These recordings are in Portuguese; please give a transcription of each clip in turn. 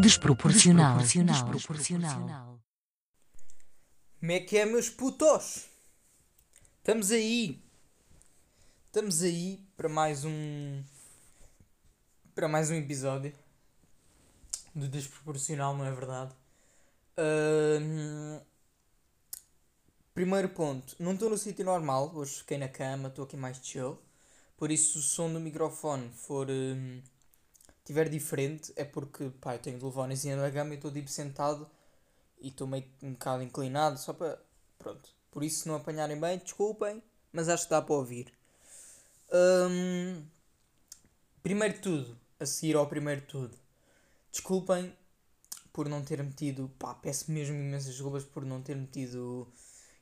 Desproporcional. Desproporcional. Como é que é, meus putos? Estamos aí. Estamos aí para mais um. Para mais um episódio do Desproporcional, não é verdade? Ahm, primeiro ponto, não estou no sítio normal, hoje fiquei na cama, estou aqui mais chill. Por isso, se o som do microfone for. tiver diferente, é porque pá, eu tenho de levar cima da cama e estou tipo sentado e estou meio um bocado inclinado, só para. Pronto. Por isso, se não apanharem bem, desculpem, mas acho que dá para ouvir. Hum, primeiro de tudo, a seguir ao primeiro de tudo, desculpem por não ter metido. Pá, peço mesmo imensas desculpas por não ter metido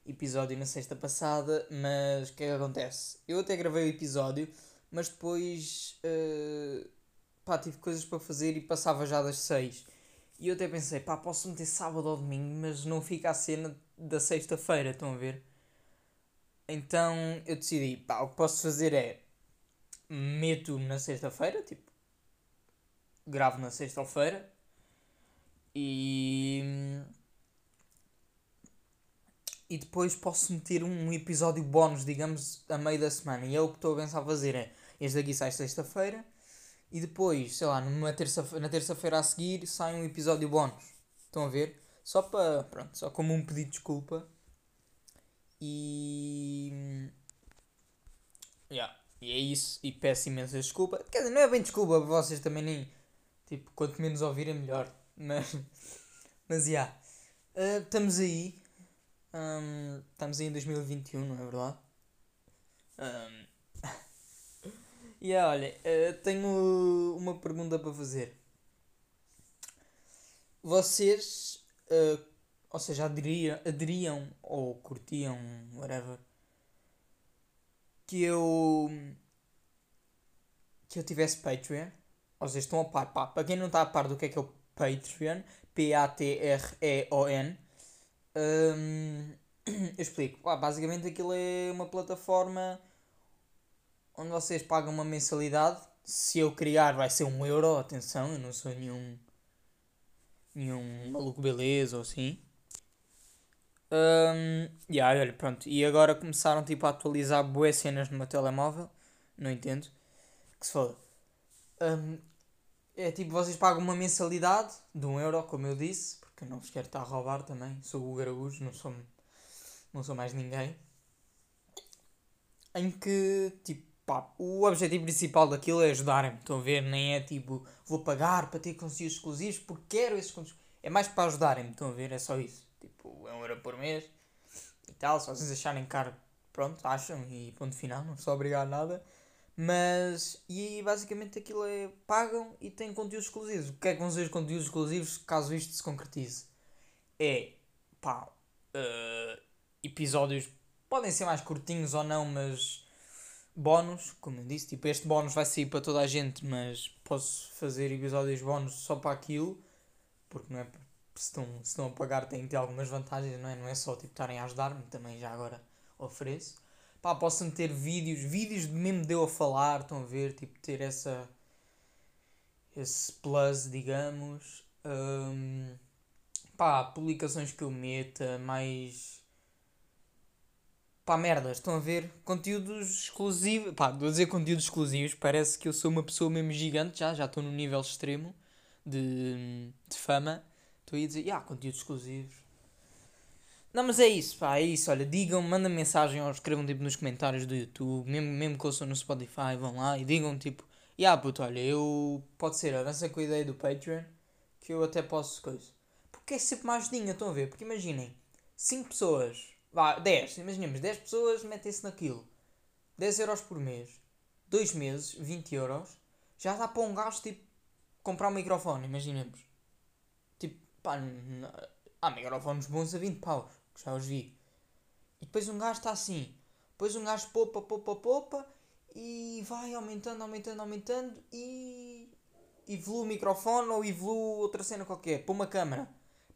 episódio na sexta passada, mas o que é que acontece? Eu até gravei o episódio, mas depois. eh, pá, tive coisas para fazer e passava já das 6. E eu até pensei, pá, posso meter sábado ou domingo, mas não fica a cena da sexta-feira, estão a ver? Então eu decidi, pá, o que posso fazer é meto na sexta-feira, tipo, gravo na sexta-feira e. E depois posso meter um episódio bónus, digamos, a meio da semana. E é o que estou a pensar fazer, é este daqui sai sexta-feira e depois, sei lá, numa terça, na terça-feira a seguir sai um episódio bónus. Estão a ver? Só para, pronto, só como um pedido de desculpa. E... Yeah, e é isso. E peço imensa desculpa. Quer dizer, não é bem desculpa vocês também nem... Tipo, quanto menos ouvirem melhor. Mas, mas. Yeah. Ah, estamos aí. Ahm, estamos aí em 2021, não é verdade? Ahm, e olha, eh, tenho uma pergunta para fazer. Vocês, eh, ou seja, aderiam, aderiam ou curtiam, whatever, que eu que eu tivesse Patreon? Seja, estão a par, pá, para quem não está a par do que é que é o Patreon, P-A-T-R-E-O-N, hum, eu explico. Pá, basicamente aquilo é uma plataforma onde vocês pagam uma mensalidade. Se eu criar vai ser um euro, atenção, eu não sou nenhum nenhum maluco beleza ou assim. Um, yeah, olha, pronto. E agora começaram tipo, a atualizar boas cenas no meu telemóvel. Não entendo. Que se foda. Um, é tipo, vocês pagam uma mensalidade de um euro, como eu disse, porque não vos quero estar a roubar também. Sou o Garaújo, não sou, não sou mais ninguém. Em que, tipo, pá, o objetivo principal daquilo é ajudarem-me, estão a ver? Nem é tipo, vou pagar para ter conteúdos exclusivos porque quero esses conteúdos. É mais para ajudarem-me, estão a ver? É só isso. Tipo, é um euro por mês e tal. Se vocês acharem caro, pronto, acham e ponto final, não sou obrigado a nada. Mas, e basicamente aquilo é, pagam e têm conteúdos exclusivos. O que é que vão ser os conteúdos exclusivos caso isto se concretize? É, pá, eh, episódios, podem ser mais curtinhos ou não, mas bónus, como eu disse, tipo, este bónus vai sair para toda a gente, mas posso fazer episódios bónus só para aquilo, porque não é, se estão, se estão a pagar têm de ter algumas vantagens, não é? Não é só tipo estarem a ajudar-me, também já agora ofereço. Pá, posso meter vídeos, vídeos de mesmo de eu a falar, estão a ver, tipo, ter essa, esse plus, digamos. Hum, pá, publicações que eu meta, mais pá, merdas, estão a ver? Conteúdos exclusivos, pá, vou dizer conteúdos exclusivos, parece que eu sou uma pessoa mesmo gigante já, já estou no nível extremo de, de fama. Estou a dizer, ah, conteúdos exclusivos. Não, mas é isso, pá, é isso, olha, digam, mandem mensagem ou escrevam tipo nos comentários do YouTube, mesmo, mesmo que sou no Spotify, vão lá e digam tipo, ah, puto, olha, eu, pode ser, avança com a ideia do Patreon, que eu até posso coisa. Porque é sempre mais dinheiro, estão a ver? Porque imaginem, 5 pessoas Vá, 10, imaginemos, 10 pessoas metem-se naquilo. 10 euros por mês. 2 meses, 20 euros. Já dá para um gajo, tipo, comprar um microfone, imaginemos. Tipo, pá, há microfones bons a 20 paus, que já os vi. E depois um gajo está assim. Depois um gajo poupa, poupa, poupa. E vai aumentando, aumentando, aumentando. E evolua o microfone ou evolua outra cena qualquer, para uma câmera.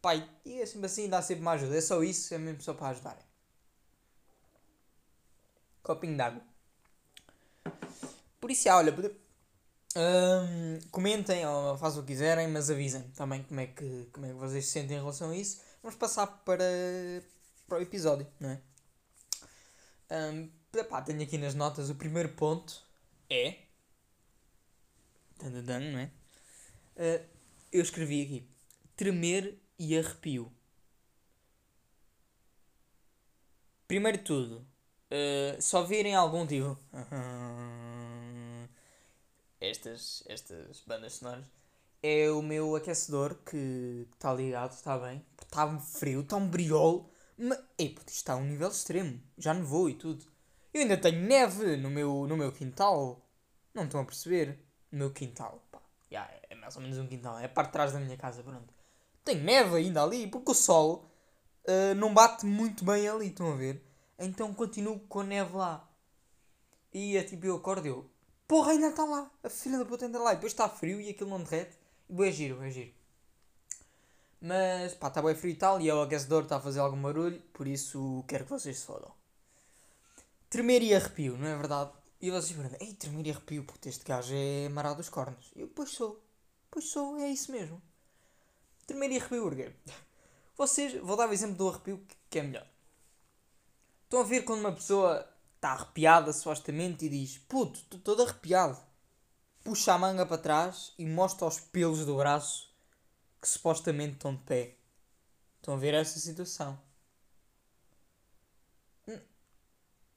Pai, e é sempre assim, dá sempre uma ajuda. É só isso, é mesmo só para ajudarem. Copinho d'água. Por isso, olha, hum, comentem ou façam o que quiserem, mas avisem também como é, que, como é que vocês se sentem em relação a isso. Vamos passar para, para o episódio, não é? Um, pá, tenho aqui nas notas o primeiro ponto é. não é? Uh, eu escrevi aqui: tremer e arrepio. Primeiro de tudo, uh, só virem algum tipo. estas, estas bandas sonoras. É o meu aquecedor que está ligado, está bem. Está frio, está um briol. Mas, ei, está a um nível extremo. Já nevou e tudo. Eu ainda tenho neve no meu, no meu quintal. Não estão a perceber? No meu quintal. Pá. Yeah, é mais ou menos um quintal. É a parte de trás da minha casa, pronto. Tem neve ainda ali, porque o sol uh, não bate muito bem ali, estão a ver? Então continuo com a neve lá. E é tipo, eu acordo eu. Porra, ainda está lá. A filha da puta ainda está lá. E depois está frio e aquilo não derrete. É giro, é giro. Mas pá, está bem frio e tal. E é o aquecedor está a fazer algum barulho. Por isso quero que vocês se fodam. Tremer e arrepio, não é verdade? E vocês perguntam, ei, tremer e arrepio, porque este gajo é marado dos cornos. Eu, pois sou. Pois sou, é isso mesmo. Tremer e arrepio, porquê? Vocês, vou dar o exemplo do arrepio que é melhor. Estão a ver quando uma pessoa está arrepiada supostamente e diz, puto, estou todo arrepiado. Puxa a manga para trás e mostra os pelos do braço que supostamente estão de pé. Estão a ver essa situação.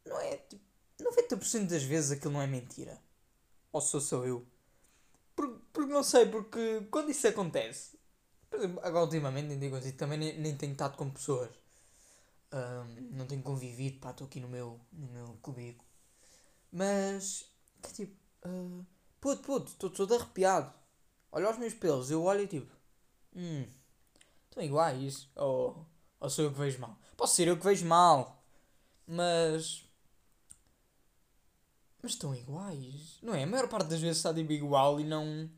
Não é tipo. 90% das vezes aquilo não é mentira. Ou sou só eu. Porque, porque não sei, porque quando isso acontece. Por exemplo, agora ultimamente nem digo assim, também nem, nem tenho estado com pessoas. Um, não tenho convivido, pá, estou aqui no meu, no meu cubículo. Mas, que tipo, uh, puto, puto, estou todo arrepiado. Olha os meus pelos, eu olho e tipo, hum, estão iguais. Ou, ou sou eu que vejo mal? Posso ser eu que vejo mal, mas, mas estão iguais, não é? A maior parte das vezes está tipo igual e não.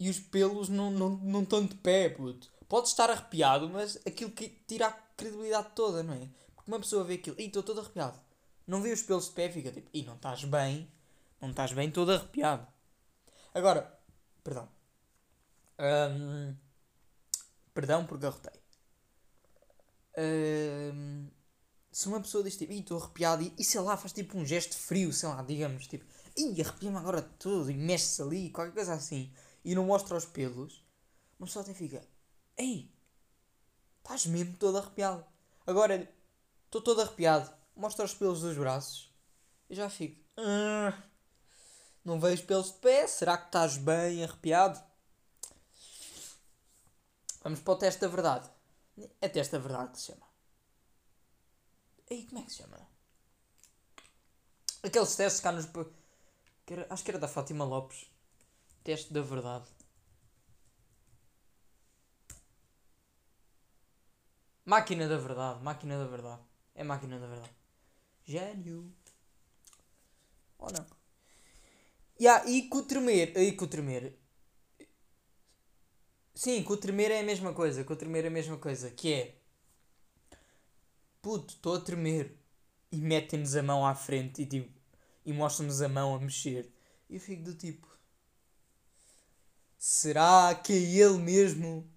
E os pelos não, não, não estão de pé, puto. Pode estar arrepiado, mas aquilo que tira a credibilidade toda, não é? Porque uma pessoa vê aquilo, e estou todo arrepiado. Não vê os pelos de pé, fica tipo, e não estás bem, não estás bem todo arrepiado. Agora, perdão. Um, perdão porque arrotei. Um, se uma pessoa diz tipo, estou arrepiado e, e sei lá, faz tipo um gesto frio, sei lá, digamos, tipo, ih, arrepia-me agora tudo e mexe-se ali, qualquer coisa assim, e não mostra os pelos, uma pessoa até fica, ei, estás mesmo todo arrepiado. Agora, estou todo arrepiado, mostra os pelos dos braços, e já fico, ah, não vejo pelos de pé, será que estás bem arrepiado? Vamos para o teste da verdade. É teste da verdade que se chama. Ei, como é que se chama? Aqueles testes cá nos. Que era, acho que era da Fátima Lopes. Teste da verdade. Máquina da verdade. Máquina da verdade. É máquina da verdade. Gênio. Ou não? Yeah, e com o tremer. E com o tremer. Sim, com o tremer é a mesma coisa. Com o tremer é a mesma coisa. Que é puto, estou a tremer. E metem-nos a mão à frente e tipo, e mostram-nos a mão a mexer. E eu fico do tipo, será que é ele mesmo?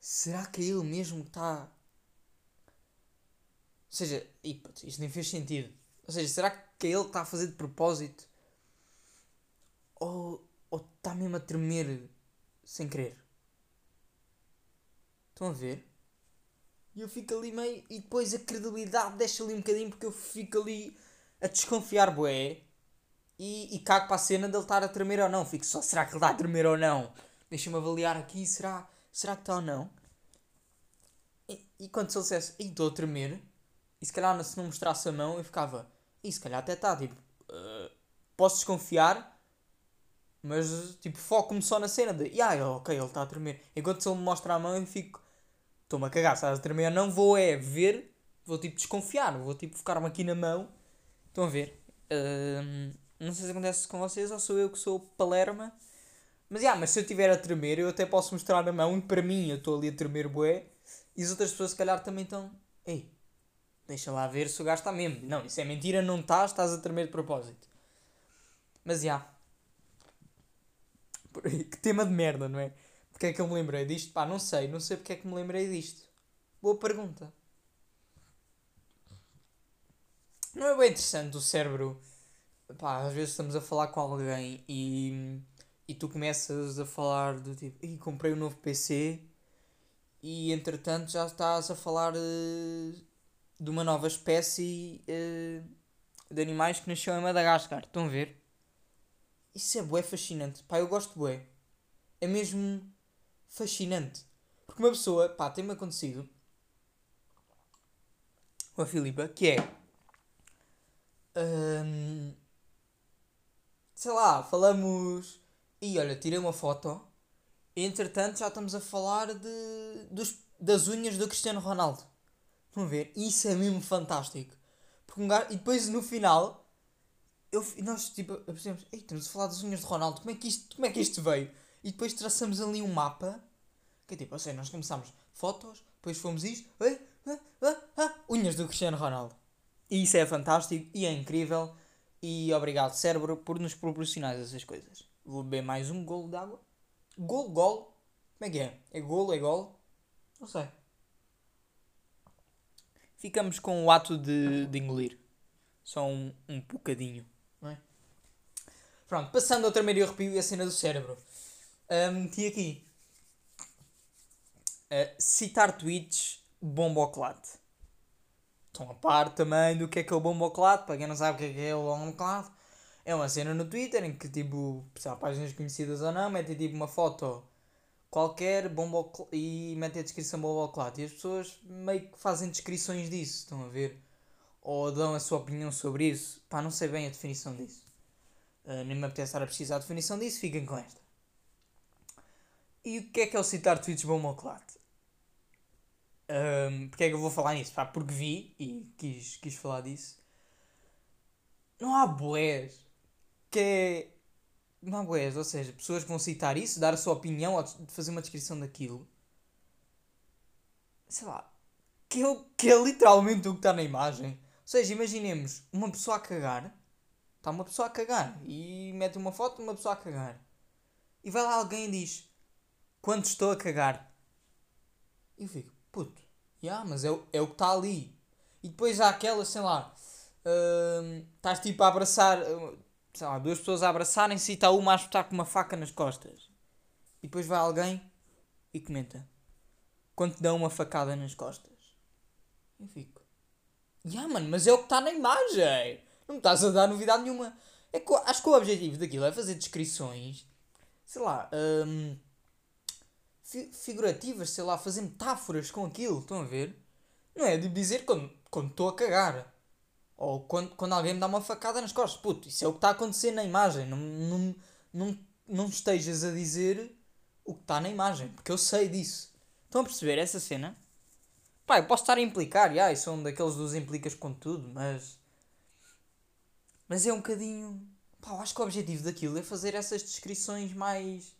Será que é ele mesmo que está? Ou seja, e, isto nem fez sentido. Ou seja, será que é ele que está a fazer de propósito? Ou está mesmo a tremer sem querer? Estão a ver? E eu fico ali meio. E depois a credibilidade deixa ali um bocadinho porque eu fico ali a desconfiar, boé. E, e cago para a cena dele estar a tremer ou não. Fico só, será que ele está a tremer ou não? Deixa-me avaliar aqui, será, será que está ou não? E, e quando se ele dissesse, estou a tremer, e se calhar se não mostrasse a mão, eu ficava, e se calhar até está, tipo, uh, posso desconfiar, mas tipo, foco-me só na cena de, ah, ok, ele está a tremer. Enquanto se ele me mostra a mão, eu fico, estou-me a cagar, estás a tremer, não vou é ver, vou tipo desconfiar, vou tipo ficar-me aqui na mão. Estão a ver? Uh, não sei se acontece com vocês ou sou eu que sou palerma, Mas, yeah, mas se eu estiver a tremer, eu até posso mostrar a mão e para mim eu estou ali a tremer bué e as outras pessoas se calhar também estão. Ei, deixa lá ver se o gajo está mesmo. Não, isso é mentira, não estás, estás a tremer de propósito. Mas, já. Yeah. Que tema de merda, não é? Porque é que eu me lembrei disto? Pá, não sei, não sei porque é que me lembrei disto. Boa pergunta. Não é bem interessante o cérebro. Pá, às vezes estamos a falar com alguém e, e tu começas a falar do tipo, e comprei um novo PC e entretanto já estás a falar uh, de uma nova espécie uh, de animais que nasceu em Madagascar. Estão a ver? Isso é bué fascinante. Pá, eu gosto bué. É mesmo fascinante. Porque uma pessoa, pá, tem-me acontecido com a Filipa, que é. Hum, sei lá, falamos. E olha, tirei uma foto. Entretanto já estamos a falar de, dos, das unhas do Cristiano Ronaldo. A ver? Isso é mesmo fantástico. Porque um gajo, e depois no final, eu, nós tipo, pensamos, Ei, estamos a falar das unhas de Ronaldo, como é, que isto, como é que isto veio? E depois traçamos ali um mapa, que é tipo, ou seja, nós começámos fotos, depois fomos isto, ah, ah, ah, unhas do Cristiano Ronaldo. E isso é fantástico e é incrível. E obrigado, cérebro, por nos proporcionar essas coisas. Vou beber mais um golo d'água. Golo, golo. Como é que é? É golo, é golo? Não sei. Ficamos com o ato de, de engolir. Só um, um bocadinho. Pronto, passando ao tremendo arrepio e a cena do cérebro. Um, meti aqui. Uh, citar tweets bomboclate. Estão a par também do que é que é o bomboclate. Para quem não sabe o que é que é o bomboclate. É uma cena no Twitter em que, tipo, se há páginas conhecidas ou não, metem tipo uma foto qualquer bombo e metem a descrição bomboclate. E as pessoas meio que fazem descrições disso, estão a ver? Ou dão a sua opinião sobre isso. Pá, não sei bem a definição disso. Uh, nem me apetece estar a precisar da definição disso, fiquem com esta. E o que é que é o citar tweets bomboclate? Um, porque é que eu vou falar nisso? Pá, porque vi e quis, quis falar disso. Não há boés que é. Não há boés, ou seja, pessoas vão citar isso, dar a sua opinião ou fazer uma descrição daquilo. Sei lá. Que é, que é literalmente o que está na imagem. Ou seja, imaginemos uma pessoa a cagar. Está uma pessoa a cagar. E mete uma foto de uma pessoa a cagar. E vai lá alguém e diz: Quando estou a cagar. E eu fico: puto, yeah, mas é, é o que está ali. E depois há aquela, sei lá, uh, estás tipo a abraçar, uh, sei lá, duas pessoas a abraçarem-se e está uma a espetar com uma faca nas costas. E depois vai alguém e comenta: quando te dão uma facada nas costas. Eu fico: yeah, mano, mas é o que está na imagem. Não estás a dar novidade nenhuma. É que, acho que o objetivo daquilo é fazer descrições, sei lá, um, figurativas, sei lá, fazer metáforas com aquilo, estão a ver? Não é de dizer quando estou a cagar. Ou quando, quando alguém me dá uma facada nas costas. Puto, isso é o que está a acontecer na imagem. Não, não, não, não estejas a dizer o que está na imagem, porque eu sei disso. Estão a perceber essa cena? Pá, eu posso estar a implicar, e sou um daqueles dos implicas com tudo, mas. Mas é um bocadinho. Pá, acho que o objetivo daquilo é fazer essas descrições mais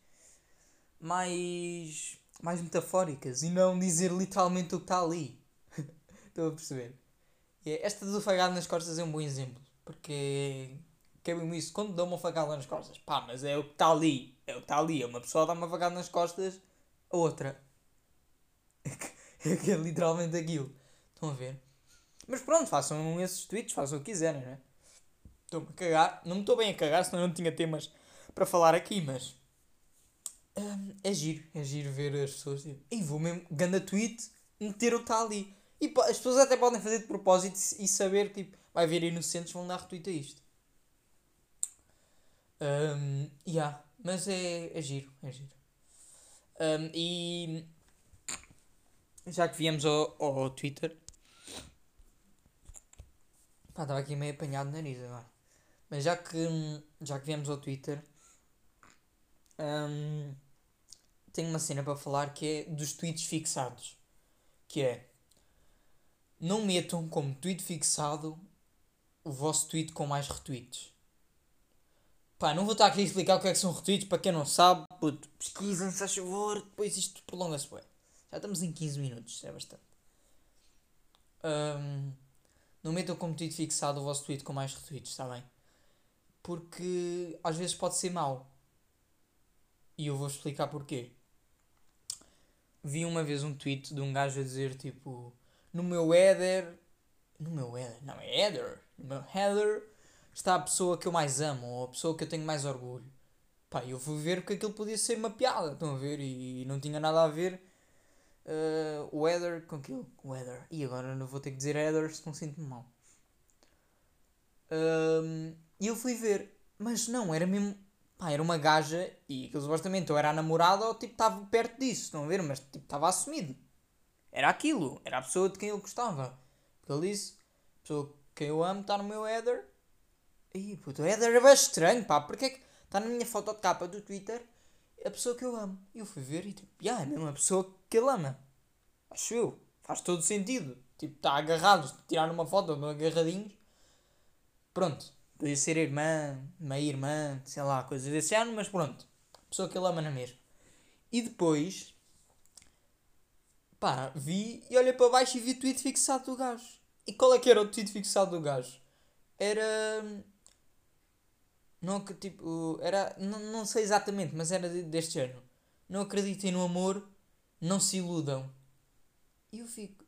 mais, mais metafóricas e não dizer literalmente o que está ali. Estão a perceber? E esta do fagado nas costas é um bom exemplo. Porque que é mesmo isso. Quando dão uma facada nas costas, pá, mas é o que está ali. É o que está ali. É uma pessoa dá uma facada nas costas, a outra. É, que é literalmente aquilo. Estão a ver? Mas pronto, façam esses tweets, façam o que quiserem, né? Estou-me a cagar. Não me estou bem a cagar, senão eu não tinha temas para falar aqui, mas um, é giro, é giro ver as pessoas tipo, e vou mesmo, ganda tweet, meter o está ali. E as pessoas até podem fazer de propósito e saber, tipo, vai ver inocentes vão dar retweet a isto. Um, yeah, mas é, é giro, é giro. Um, e já que viemos ao, ao Twitter, pá, estava aqui meio apanhado no nariz agora. Mas já que, já que viemos ao Twitter, um, tenho uma cena para falar que é dos tweets fixados. Que é não metam como tweet fixado o vosso tweet com mais retweets. Pá, não vou estar aqui a explicar o que é que são retweets, para quem não sabe, puto, pesquisem, se faz favor, depois isto prolonga-se bem. Já estamos em 15 minutos, é bastante. Um, não metam como tweet fixado o vosso tweet com mais retweets, está bem? Porque às vezes pode ser mau. E eu vou explicar porquê. Vi uma vez um tweet de um gajo a dizer tipo no meu header. No meu header, não é header. No meu header está a pessoa que eu mais amo ou a pessoa que eu tenho mais orgulho. Pá, eu fui ver que aquilo podia ser uma piada, estão a ver? E não tinha nada a ver uh, com aquilo. O. E agora não vou ter que dizer header se não sinto-me mal. Um, e eu fui ver. Mas não, era mesmo. Pá, era uma gaja e aquilo supostamente ou era a namorada ou tipo estava perto disso, estão a ver? Mas tipo estava assumido. Era aquilo. Era a pessoa de quem ele gostava. Porque ele disse: a pessoa que eu amo está no meu header. E puto, o header é bem estranho, pá. Porque é que está na minha foto de capa do Twitter a pessoa que eu amo? E eu fui ver e tipo, yeah, é mesmo a pessoa que ele ama. Acho eu. Faz todo sentido. Tipo, está agarrados, tirar uma foto, agarradinhos. Pronto. Podia ser irmã, meia irmã, sei lá, coisas desse ano, mas pronto. Pessoa que ele ama na mesma. E depois, pá, vi e olhei para baixo e vi o tweet fixado do gajo. E qual é que era o tweet fixado do gajo? Era. Não, tipo, era. Não, não sei exatamente, mas era deste ano. Não acreditem no amor, não se iludam. E eu fico.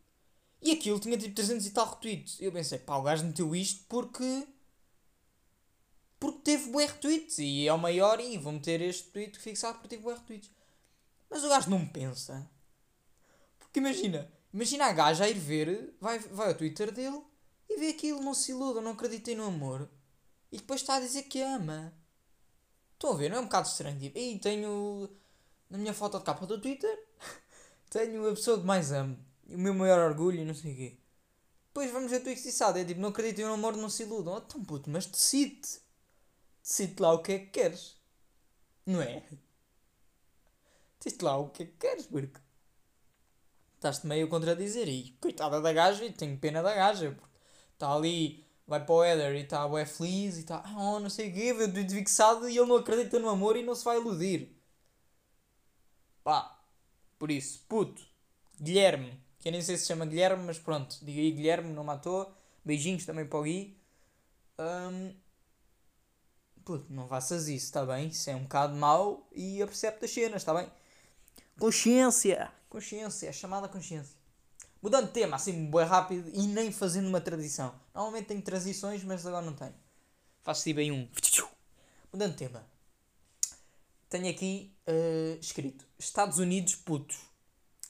E aquilo tinha tipo 300 e tal retweets. Eu pensei, pá, o gajo meteu isto porque. Porque teve bué retweets. E é o maior e vou meter este tweet fixado porque teve bué retweets. Mas o gajo não pensa. Porque imagina, imagina a gaja a ir ver, vai, vai ao Twitter dele e vê aquilo, não se iluda, não acreditem no amor. E depois está a dizer que ama. Estão a ver? Não é um bocado estranho? Tipo, e tenho na minha foto de capa do Twitter, tenho a pessoa que mais amo o meu maior orgulho e não sei o quê. Depois vamos ver tu estiçado. É tipo, não acreditem no amor, não se iludam. Oh, então puto, mas decide. Decide lá o que é que queres. Não é? Decide lá o que é que queres, porque estás-te meio a contradizer. E coitada da gaja, e tenho pena da gaja, porque está ali, vai para o Heather e está bué feliz e está, oh, não sei o quê, vê o fixado e ele não acredita no amor e não se vai iludir. Pá, por isso, puto, Guilherme, que eu nem sei se chama Guilherme, mas pronto, diga aí Guilherme, não matou. Beijinhos também para o Gui. Um, puto, não faças isso, está bem? Isso é um bocado mau e apercebe das cenas, está bem? Consciência, consciência, é chamada consciência. Mudando de tema, assim, bem rápido e nem fazendo uma tradição. Normalmente tenho transições, mas agora não tenho. Faço tipo aí um. Mudando de tema. Tenho aqui uh, escrito Estados Unidos putos.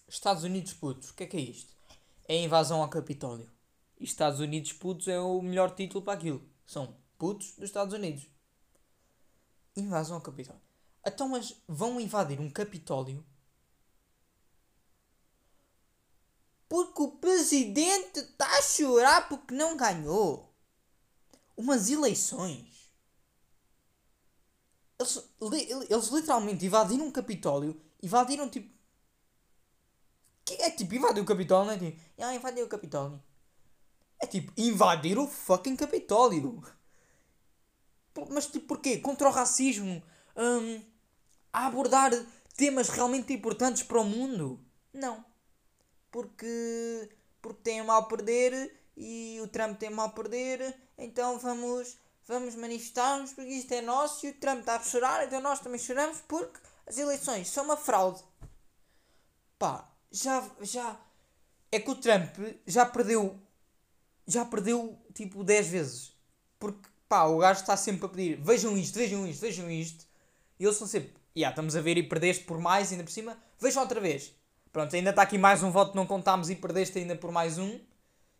Estados Unidos putos, o que é que é isto? É a invasão ao Capitólio. E Estados Unidos putos é o melhor título para aquilo. São putos dos Estados Unidos. Invasão ao Capitólio. Então, mas vão invadir um Capitólio porque o presidente está a chorar porque não ganhou umas eleições. Eles, eles literalmente invadiram um Capitólio, invadiram tipo que é tipo invadir o Capitólio, não é tipo, ah, invadir o Capitólio. É tipo invadir o fucking Capitólio. Mas tipo porquê? Contra o racismo? Um, a abordar temas realmente importantes para o mundo? Não. Porque, porque tem mal a perder e o Trump tem mal a perder, então vamos, vamos manifestar-nos porque isto é nosso e o Trump está a chorar, então nós também choramos porque as eleições são uma fraude. Pá, já, já. É que o Trump já perdeu. Já perdeu tipo 10 vezes. Porque pá, o gajo está sempre a pedir: vejam isto, vejam isto, vejam isto. E eles são sempre: yeah, estamos a ver e perdeste por mais, ainda por cima, vejam outra vez. Pronto, ainda está aqui mais um voto, não contámos e perdeste ainda por mais um.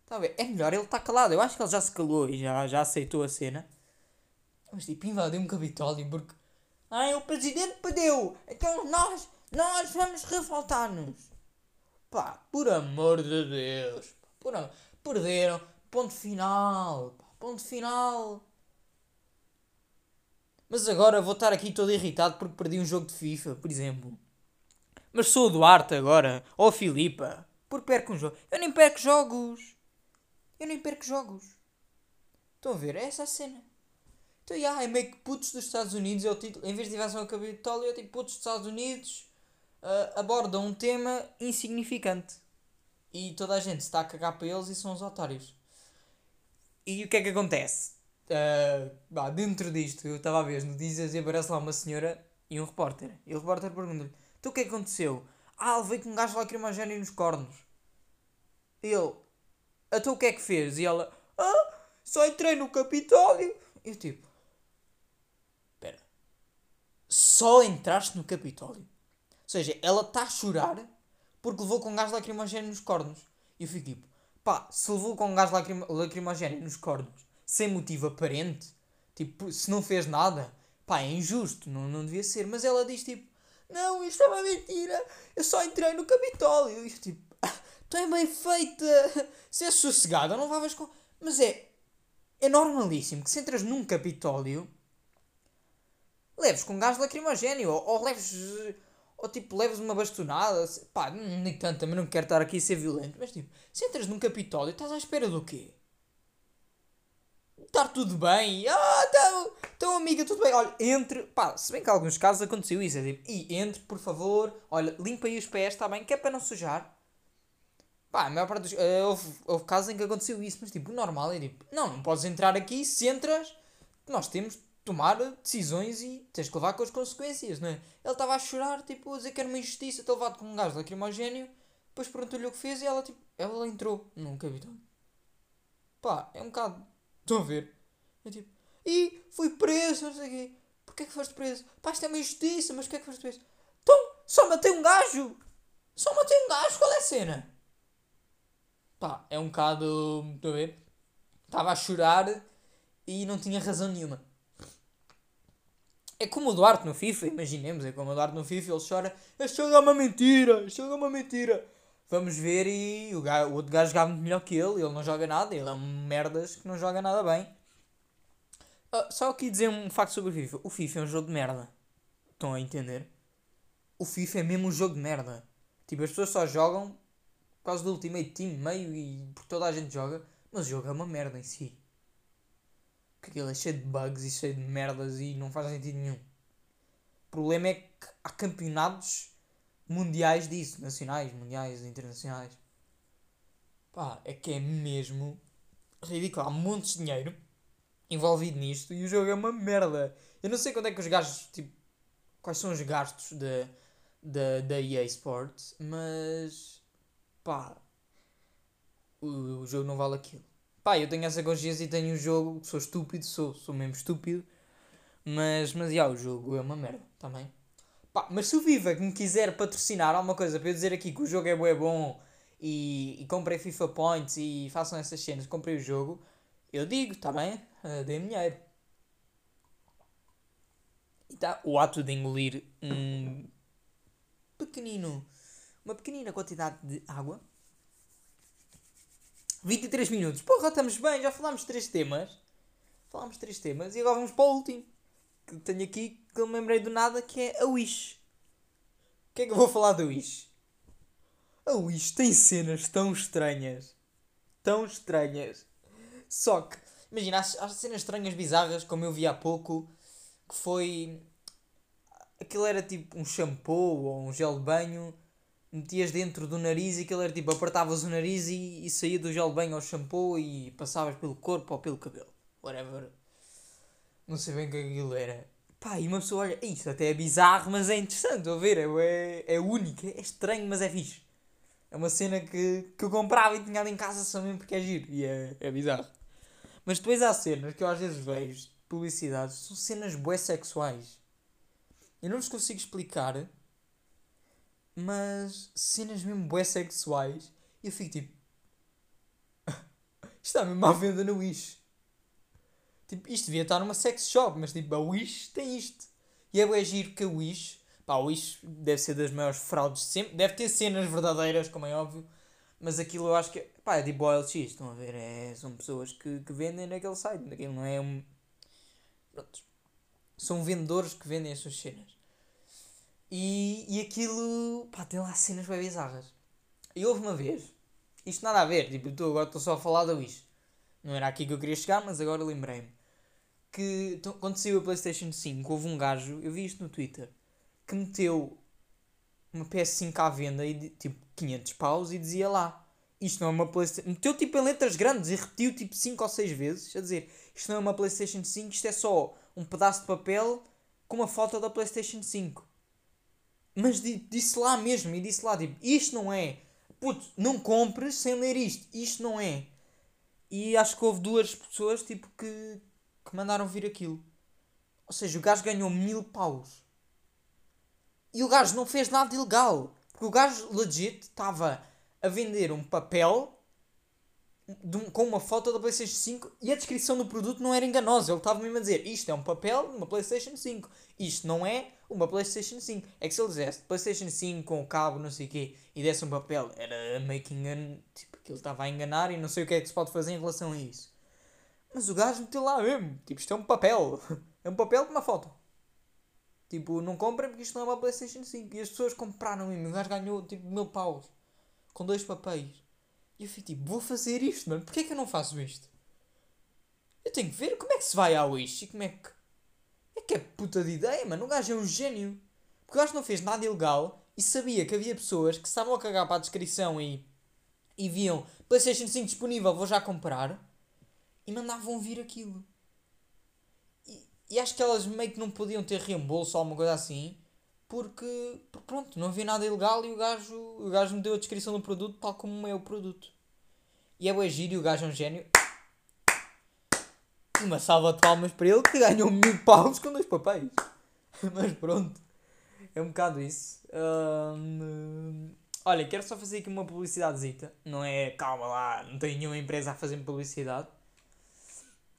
Está a ver? É melhor ele estar tá calado. Eu acho que ele já se calou e já, já aceitou a cena. Mas tipo, invadiu um Capitólio porque. Ai, o presidente perdeu! Então nós, nós vamos revoltar-nos. Pá, por amor de Deus. Por amor. Perderam. Ponto final. Ponto final. Mas agora vou estar aqui todo irritado porque perdi um jogo de FIFA, por exemplo. Mas sou o Duarte agora. Ou a Filipa. Porque perco um jogo. Eu nem perco jogos. Eu nem perco jogos. Estão a ver? É essa a cena. Então yeah, é meio que putos dos Estados Unidos, é o título. Em vez de invasão ao Capitólio, é tipo putos dos Estados Unidos uh, abordam um tema insignificante. E toda a gente está a cagar para eles e são os otários. E o que é que acontece? Uh, bah, dentro disto, eu estava a ver notícias e aparece lá uma senhora e um repórter. E o repórter pergunta-lhe: Então o que é que aconteceu? Ah, levei com um gajo lacrimogéneo nos cornos. Ele: Então o que é que fez? E ela: Ah, só entrei no Capitólio. E eu tipo: Espera, só entraste no Capitólio? Ou seja, ela está a chorar porque levou com gás lacrimogéneo nos cornos. E eu fico tipo, pá, se levou com gás lacrim lacrimogéneo nos cornos sem motivo aparente, tipo, se não fez nada, pá, é injusto, não, não devia ser. Mas ela diz tipo, não, isto é uma mentira, eu só entrei no Capitólio. E tipo, ah, tu é bem feita, se é sossegada, não levavas com. Mas é, é normalíssimo que se entras num Capitólio, leves com gás lacrimogéneo ou, ou leves ou tipo, leves uma bastonada, pá, nem tanto, também não quero estar aqui a ser violento, mas tipo, se entras num Capitólio, estás à espera do quê? Estar tudo bem, ah, então, então amiga, tudo bem, olha, entre, pá, se bem que em alguns casos aconteceu isso, é tipo, e entre, por favor, olha, limpa aí os pés, está bem, que é para não sujar. Pá, a maior parte dos. Uh, houve, houve casos em que aconteceu isso, mas tipo, normal é tipo, não, não podes entrar aqui se entras, nós temos tomar decisões e tens que levar com as consequências, não é? Ele estava a chorar, tipo, a dizer que era uma injustiça ter levado com um gás lacrimogéneo, depois perguntou-lhe o que fez e ela, tipo, ela entrou num capitão. Pá, é um bocado. Estão a ver? É tipo, e fui preso, não sei o quê. Porquê é que foste preso? Pá, isto é uma injustiça, mas porquê é que foste preso? Então, só matei um gajo! Só matei um gajo, qual é a cena? Pá, é um bocado. Estão a ver? Estava a chorar e não tinha razão nenhuma. É como o Duarte no FIFA, imaginemos, é como o Duarte no FIFA, ele chora, este jogo é uma mentira, este jogo é uma mentira. Vamos ver e o, gajo, o outro gajo joga muito melhor que ele, ele não joga nada, ele é um merdas que não joga nada bem. Uh, só aqui dizer um facto sobre o FIFA. O FIFA é um jogo de merda. Estão a entender? O FIFA é mesmo um jogo de merda. Tipo, as pessoas só jogam por causa do Ultimate Team meio e porque toda a gente joga, mas o jogo é uma merda em si que aquilo é cheio de bugs e cheio de merdas e não faz sentido nenhum. O problema é que há campeonatos mundiais disso, nacionais, mundiais, internacionais. Pá, é que é mesmo ridículo. Há montes de dinheiro envolvido nisto e o jogo é uma merda. Eu não sei quando é que os gajos, tipo, quais são os gastos da, da, da EA Sports, mas pá, o, o jogo não vale aquilo. Pá, eu tenho essa consciência e tenho um jogo, sou estúpido, sou, sou mesmo estúpido, mas, mas já, o jogo é uma merda também. Pá, mas se o Viva que me quiser patrocinar alguma coisa para eu dizer aqui que o jogo é bom, é bom e, e comprei FIFA Points e façam essas cenas, comprei o jogo, eu digo, tá bem? Uh, dê dinheiro. E tá o ato de engolir um pequenino, uma pequenina quantidade de água 23 minutos. Porra, estamos bem, já falámos três temas. Falámos três temas e agora vamos para o último. Que tenho aqui que eu me lembrei do nada que é a Wish. O que é que eu vou falar da Wish? A Wish tem cenas tão estranhas. Tão estranhas. Só que, imagina, as, as cenas estranhas, bizarras, como eu vi há pouco, que foi. Aquilo era tipo um shampoo ou um gel de banho metias dentro do nariz e aquilo era tipo, apertavas o nariz e, e saía do gel bem ao shampoo e passavas pelo corpo ou pelo cabelo. Whatever. Não sei bem o que aquilo era. Pá, e uma pessoa olha, isto até é bizarro, mas é interessante, a ver, é, é único, é estranho, mas é fixe. É uma cena que, que eu comprava e tinha ali em casa só mesmo porque é giro e é, é bizarro. Mas depois há cenas que eu às vezes vejo, publicidades, são cenas bué sexuais. Eu não vos consigo explicar mas cenas mesmo bué sexuais. E eu fico tipo. está mesmo à venda na Wish. Tipo, isto devia estar numa sex shop, mas tipo, a Wish tem isto. E é bué giro que a Wish. Pá, a Wish deve ser das maiores fraudes de sempre. Deve ter cenas verdadeiras, como é óbvio. Mas aquilo eu acho que. Pá, é tipo OLX, estão a ver? É, são pessoas que, que vendem naquele site. Aquilo não é um. Pronto. São vendedores que vendem as suas cenas. E, e aquilo, pá, tem lá cenas bem bizarras. E houve uma vez, isto nada a ver, tipo, eu agora estou só a falar da Wish. Não era aqui que eu queria chegar, mas agora lembrei-me. Que então, quando saiu a PlayStation 5, houve um gajo, eu vi isto no Twitter, que meteu uma PS5 à venda e tipo 500 paus e dizia lá isto não é uma PlayStation. Meteu tipo em letras grandes e repetiu tipo 5 ou 6 vezes a dizer isto não é uma PlayStation 5, isto é só um pedaço de papel com uma foto da PlayStation 5. Mas disse lá mesmo e disse lá tipo isto não é. Puto, não compres sem ler isto. Isto não é. E acho que houve duas pessoas tipo que, que mandaram vir aquilo. Ou seja, o gajo ganhou mil paus. E o gajo não fez nada ilegal. Porque o gajo legit estava a vender um papel um, com uma foto da PlayStation 5 e a descrição do produto não era enganosa. Ele estava mesmo a dizer: Isto é um papel de uma PlayStation 5. Isto não é uma PlayStation 5. É que se ele dissesse PlayStation 5 com o cabo, não sei o quê, e desse um papel, era meio que engano. Tipo, que ele estava a enganar e não sei o que é que se pode fazer em relação a isso. Mas o gajo meteu lá mesmo: Tipo, isto é um papel. é um papel com uma foto. Tipo, não comprem porque isto não é uma PlayStation 5. E as pessoas compraram mesmo. O gajo ganhou tipo mil paus com dois papéis. E eu fiquei tipo, vou fazer isto, mano. Porquê é que eu não faço isto? Eu tenho que ver como é que se vai ao Wish e como é que. É que é puta de ideia, mano. O gajo é um gênio. Porque o gajo não fez nada ilegal e sabia que havia pessoas que estavam a cagar para a descrição e, e viam PlayStation 5 disponível, vou já comprar. E mandavam vir aquilo. E, e acho que elas meio que não podiam ter reembolso ou alguma coisa assim. Porque, pronto, não havia nada ilegal e o gajo, o gajo me deu a descrição do produto tal como é o produto. E é o giro e o gajo é um gênio. Uma salva de palmas para ele que ganhou mil paus com dois papéis. Mas pronto, é um bocado isso. Olha, quero só fazer aqui uma publicidadezita. Não é, calma lá, não tenho nenhuma empresa a fazer publicidade.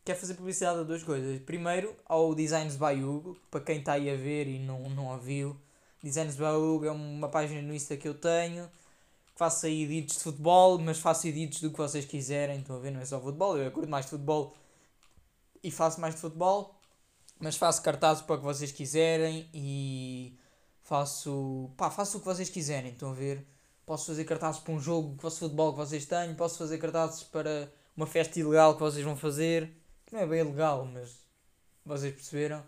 Quero fazer publicidade a duas coisas. Primeiro, ao Designs by Hugo, para quem está aí a ver e não, não ouviu. Designs by Hugo é uma página no Insta que eu tenho. Faço aí edits de futebol, mas faço edits do que vocês quiserem. Estão a ver? Não é só futebol, eu curto mais de futebol e faço mais de futebol. Mas faço cartazes para o que vocês quiserem e faço. pá, faço o que vocês quiserem. Estão a ver? Posso fazer cartazes para um jogo de futebol que vocês têm, posso fazer cartazes para uma festa ilegal que vocês vão fazer não é bem legal, mas vocês perceberam.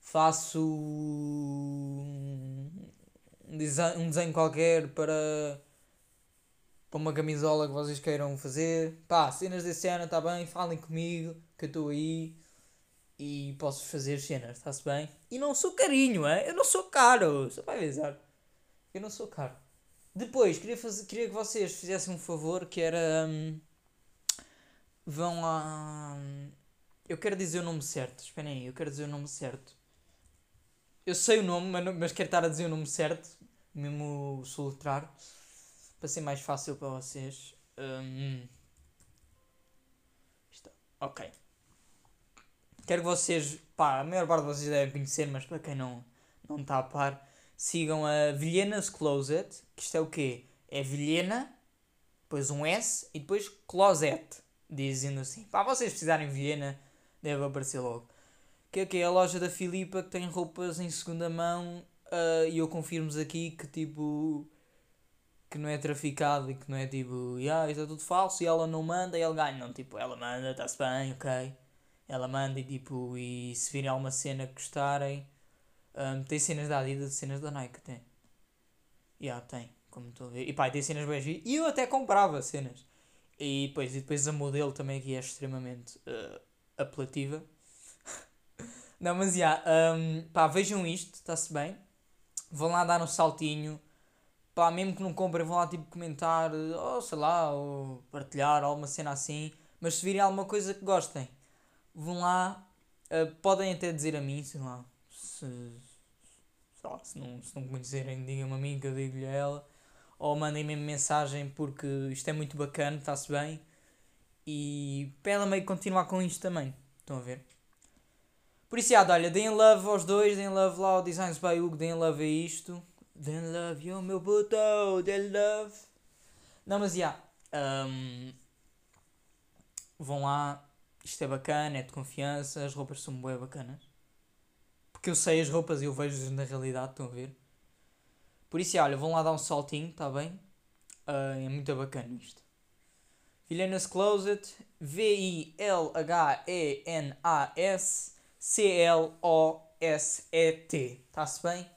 Faço um desenho, um desenho qualquer para, para uma camisola que vocês queiram fazer. Pá, cenas desse ano, está bem? Falem comigo, que eu estou aí e posso fazer cenas, está-se bem? E não sou carinho, é? Eu não sou caro, só para avisar. Eu não sou caro. Depois, queria, fazer, queria que vocês fizessem um favor que era. Hum, vão a. Eu quero dizer o nome certo. Esperem aí, eu quero dizer o nome certo. Eu sei o nome, mas, mas quero estar a dizer o nome certo, mesmo soletrar, para ser mais fácil para vocês. Um... Está. Ok. Quero que vocês, pá, a maior parte de vocês devem conhecer, mas para quem não, não está a par, sigam a Vilhena's Closet, que isto é o quê? É Vilhena, depois um S e depois Closet dizendo assim. Para vocês precisarem Viena, deve aparecer logo. Que é, que é a loja da Filipa que tem roupas em segunda mão uh, e eu confirmo-vos aqui que tipo que não é traficado e que não é tipo, ah, isto é tudo falso e ela não manda e ele ganha. Não, tipo, ela manda, está-se bem, ok. Ela manda e tipo, e se virem alguma cena que gostarem, um, tem cenas da Adidas, cenas da Nike, tem. Yeah, tem, como estou a ver. E pá, tem cenas bem E eu até comprava cenas. E depois, e depois a modelo também aqui é extremamente uh, apelativa. Não, mas já, yeah, um, pá, vejam isto, está-se bem. Vão lá dar um saltinho. Pá, mesmo que não comprem, vão lá tipo comentar, ou sei lá, ou partilhar, ou uma cena assim. Mas se virem alguma coisa que gostem, vão lá. Uh, podem até dizer a mim, sei lá, se, sei lá, se, não, se não conhecerem, digam-me a mim que eu digo-lhe a ela ou mandem-me mensagem porque isto é muito bacana, está-se bem. E para ela meio continuar com isto também. Estão a ver? Por isso, já, olha, deem love aos dois, deem love lá ao Designs by Hugo, deem love a isto. Deem love, yo meu puto, deem love. Não, mas já, um, vão lá, isto é bacana, é de confiança, as roupas são bem bacanas. Porque eu sei as roupas e eu vejo na realidade, estão a ver? Por isso, olha, vão lá dar um saltinho, está bem? Uh, é muito bacana isto. Vilhenas Closet, V-I-L-H-E-N-A-S C-L-O-S-E-T. Está-se bem?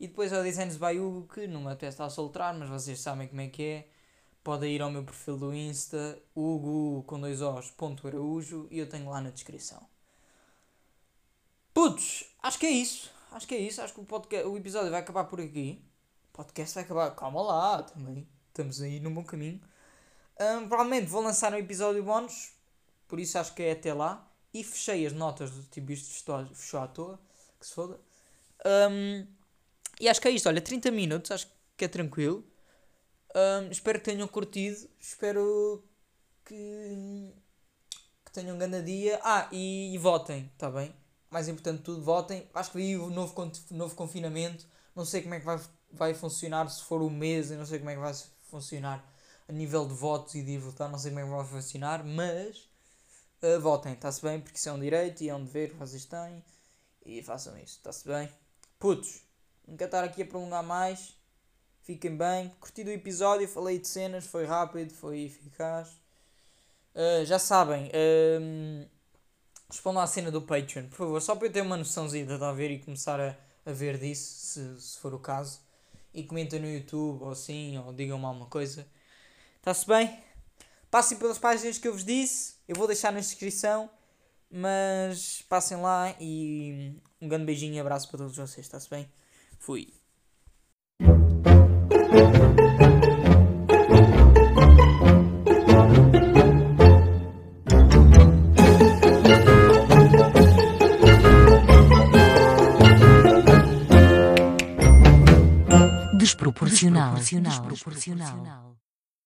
E depois ao Designs by Hugo, que não me apetece estar a soltar, mas vocês sabem como é que é. Podem ir ao meu perfil do Insta, Hugo com dois Os, ponto Araújo, e eu tenho lá na descrição. Putos, acho que é isso. Acho que é isso. Acho que o, podcast, o episódio vai acabar por aqui. Podcast vai acabar. Calma lá, também. Estamos aí num bom caminho. Um, provavelmente vou lançar um episódio bónus, por isso acho que é até lá. E fechei as notas, tipo, isto fechou, à toa, que se foda. Um, e acho que é isto, olha, 30 minutos, acho que é tranquilo. Um, espero que tenham curtido, espero que, que tenham um grande dia. Ah, e, e votem, está bem? Mais importante de tudo, votem. Acho que vi o novo, novo confinamento, não sei como é que vai, vai funcionar, se for um mês, eu não sei como é que vai funcionar a nível de votos e de ir votar, não sei como é que vai funcionar, mas uh, votem, está-se bem, porque isso é um direito e é um dever que vocês têm e façam isso, está-se bem. Putos, quero estar aqui a prolongar mais, fiquem bem, curti do episódio, falei de cenas, foi rápido, foi eficaz. Uh, já sabem, uh, respondam à cena do Patreon, por favor, só para eu ter uma noçãozinha de a ver e começar a, a ver disso, se, se for o caso. E comentem no YouTube ou assim, ou digam-me alguma coisa. Está-se bem? Passem pelas páginas que eu vos disse. Eu vou deixar na descrição. Mas passem lá e um grande beijinho e abraço para todos vocês. Está-se bem? Fui. Desproporcional. Desproporcional. Desproporcional.